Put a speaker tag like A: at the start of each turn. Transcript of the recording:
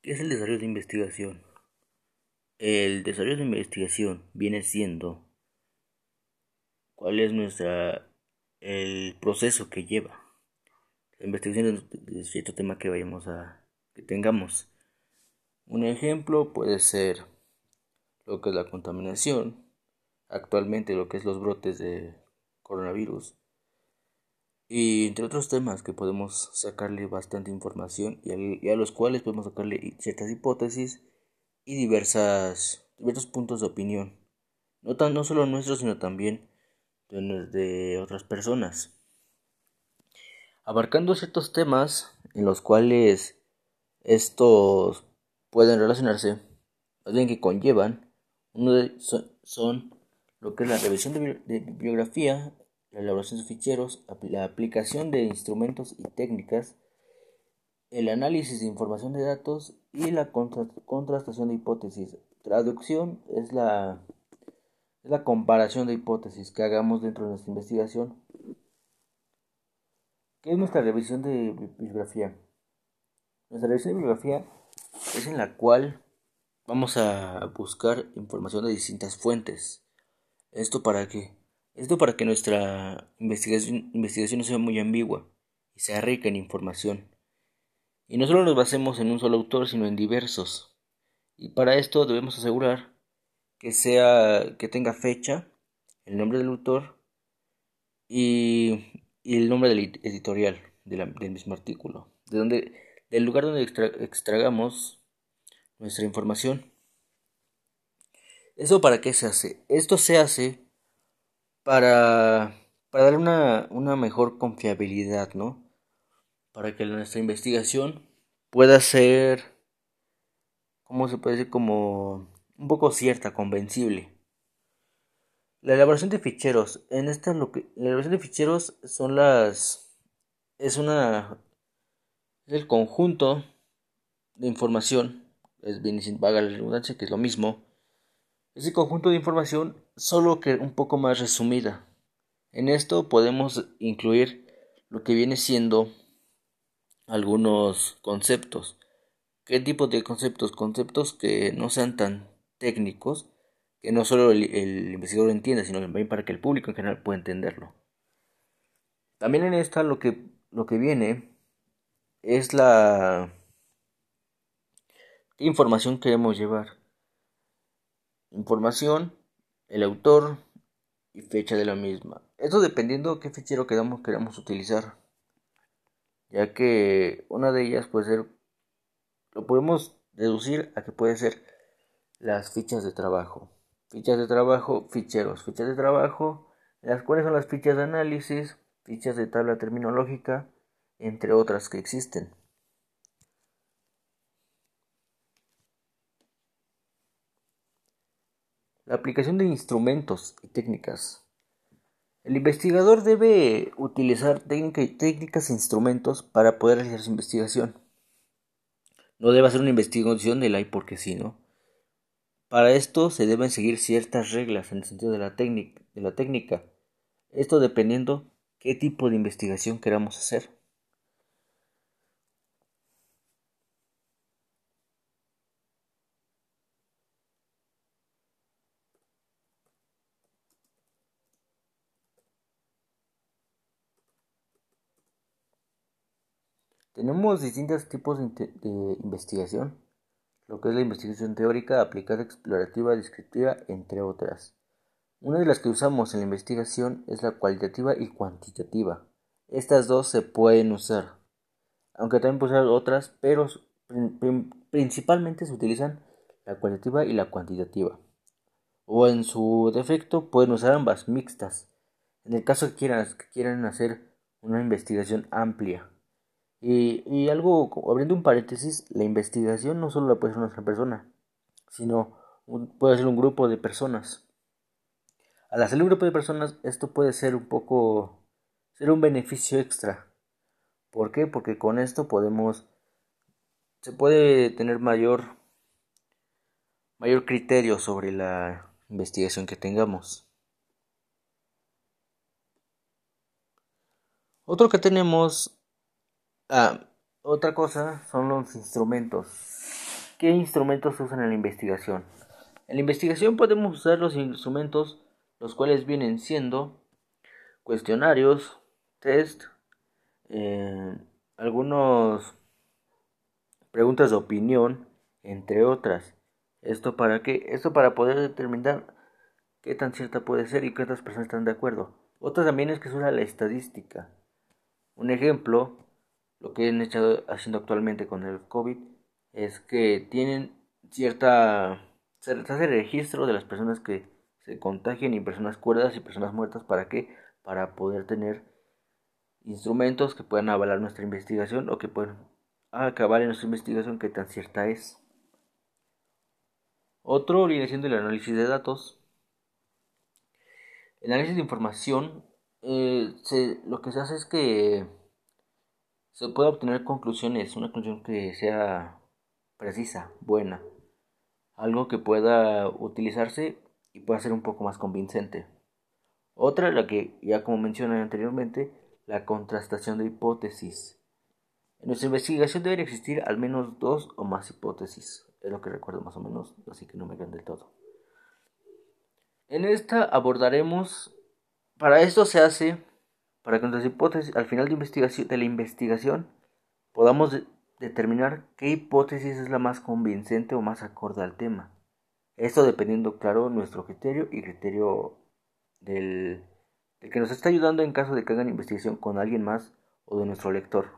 A: ¿Qué es el desarrollo de investigación? El desarrollo de investigación viene siendo cuál es nuestra el proceso que lleva la investigación de cierto tema que vayamos a que tengamos. Un ejemplo puede ser lo que es la contaminación, actualmente lo que es los brotes de coronavirus y entre otros temas que podemos sacarle bastante información y a, los cuales podemos sacarle ciertas hipótesis y diversas, diversos puntos de opinión, no, tan, no solo nuestros, sino también de, otras personas, abarcando ciertos temas en los cuales estos pueden relacionarse, más bien que conllevan, uno de, son, lo que es la revisión de bibliografía, la elaboración de ficheros, la aplicación de instrumentos y técnicas, el análisis de información de datos y la contrastación de hipótesis. Traducción es la, es la comparación de hipótesis que hagamos dentro de nuestra investigación. ¿Qué es nuestra revisión de bibliografía? Nuestra revisión de bibliografía es en la cual vamos a buscar información de distintas fuentes. ¿Esto para qué? Esto para que nuestra investigación, investigación no sea muy ambigua y sea rica en información. Y no solo nos basemos en un solo autor, sino en diversos. Y para esto debemos asegurar que sea que tenga fecha, el nombre del autor y, el nombre del editorial del mismo artículo, de donde, del lugar donde extragamos nuestra información. ¿Eso para qué se hace? Esto se hace para, para dar una, una mejor confiabilidad, ¿no? Para que nuestra investigación pueda ser, ¿cómo se puede decir? Como un poco cierta, convencible. La elaboración de ficheros. En esta lo que la elaboración de ficheros son las es una es el conjunto de información, es bien sin vaga la redundancia, que es lo mismo, ese conjunto de información, solo que un poco más resumida. En esto podemos incluir lo que viene siendo algunos conceptos. ¿Qué tipo de conceptos? Conceptos que no sean tan técnicos, que no solo el, investigador entienda, sino también para que el público en general pueda entenderlo. También en esta lo que, lo que viene es la ¿Qué información queremos llevar? Información, el autor y fecha de la misma. Esto dependiendo de qué fichero queramos, queramos utilizar. Ya que una de ellas puede ser, lo podemos deducir a que puede ser las fichas de trabajo. Fichas de trabajo, ficheros, fichas de trabajo, las cuales son las fichas de análisis, fichas de tabla terminológica, entre otras que existen. La aplicación de instrumentos y técnicas. El investigador debe utilizar técnicas e instrumentos para poder realizar su investigación. No debe hacer una investigación de la y porque sí, ¿no? Para esto se deben seguir ciertas reglas en el sentido de la, de la técnica. Esto dependiendo qué tipo de investigación queramos hacer. Tenemos distintos tipos de, investigación, lo que es la investigación teórica, aplicada, explorativa, descriptiva, entre otras. Una de las que usamos en la investigación es la cualitativa y cuantitativa. Estas dos se pueden usar, aunque también pueden usar otras, pero principalmente se utilizan la cualitativa y la cuantitativa. O en su defecto pueden usar ambas mixtas, en el caso que quieran, que quieran hacer una investigación amplia. Y, algo, abriendo un paréntesis, la investigación no solo la puede hacer una persona, sino puede ser un grupo de personas. Al hacer un grupo de personas, esto puede ser un poco, ser un beneficio extra. ¿Por qué? Porque con esto podemos, se puede tener mayor, mayor criterio sobre la investigación que tengamos. Otro que tenemos Ah, otra cosa son los instrumentos. ¿Qué instrumentos usan en la investigación? En la investigación podemos usar los instrumentos los cuales vienen siendo cuestionarios, test, eh, algunos preguntas de opinión, entre otras. Esto para qué? Esto para poder determinar qué tan cierta puede ser y cuántas personas están de acuerdo. Otra también es que se usa la estadística. Un ejemplo, lo que han estado haciendo actualmente con el COVID, es que tienen cierta... Se hace registro de las personas que se contagian y personas cuerdas y personas muertas. ¿Para qué? Para poder tener instrumentos que puedan avalar nuestra investigación o que puedan acabar en nuestra investigación qué tan cierta es. Otro viene siendo el análisis de datos. El análisis de información, eh, lo que se hace es que se puede obtener conclusiones, una conclusión que sea precisa, buena, algo que pueda utilizarse y pueda ser un poco más convincente. Otra, la que ya como mencioné anteriormente, la contrastación de hipótesis. En nuestra investigación deben existir al menos dos o más hipótesis, es lo que recuerdo más o menos, así que no me quedan del todo. En esta abordaremos, para esto se hace, para que nuestras hipótesis, al final de, la investigación, podamos determinar qué hipótesis es la más convincente o más acorde al tema. Esto dependiendo, claro, nuestro criterio y criterio del, del que nos está ayudando en caso de que hagan investigación con alguien más o de nuestro lector.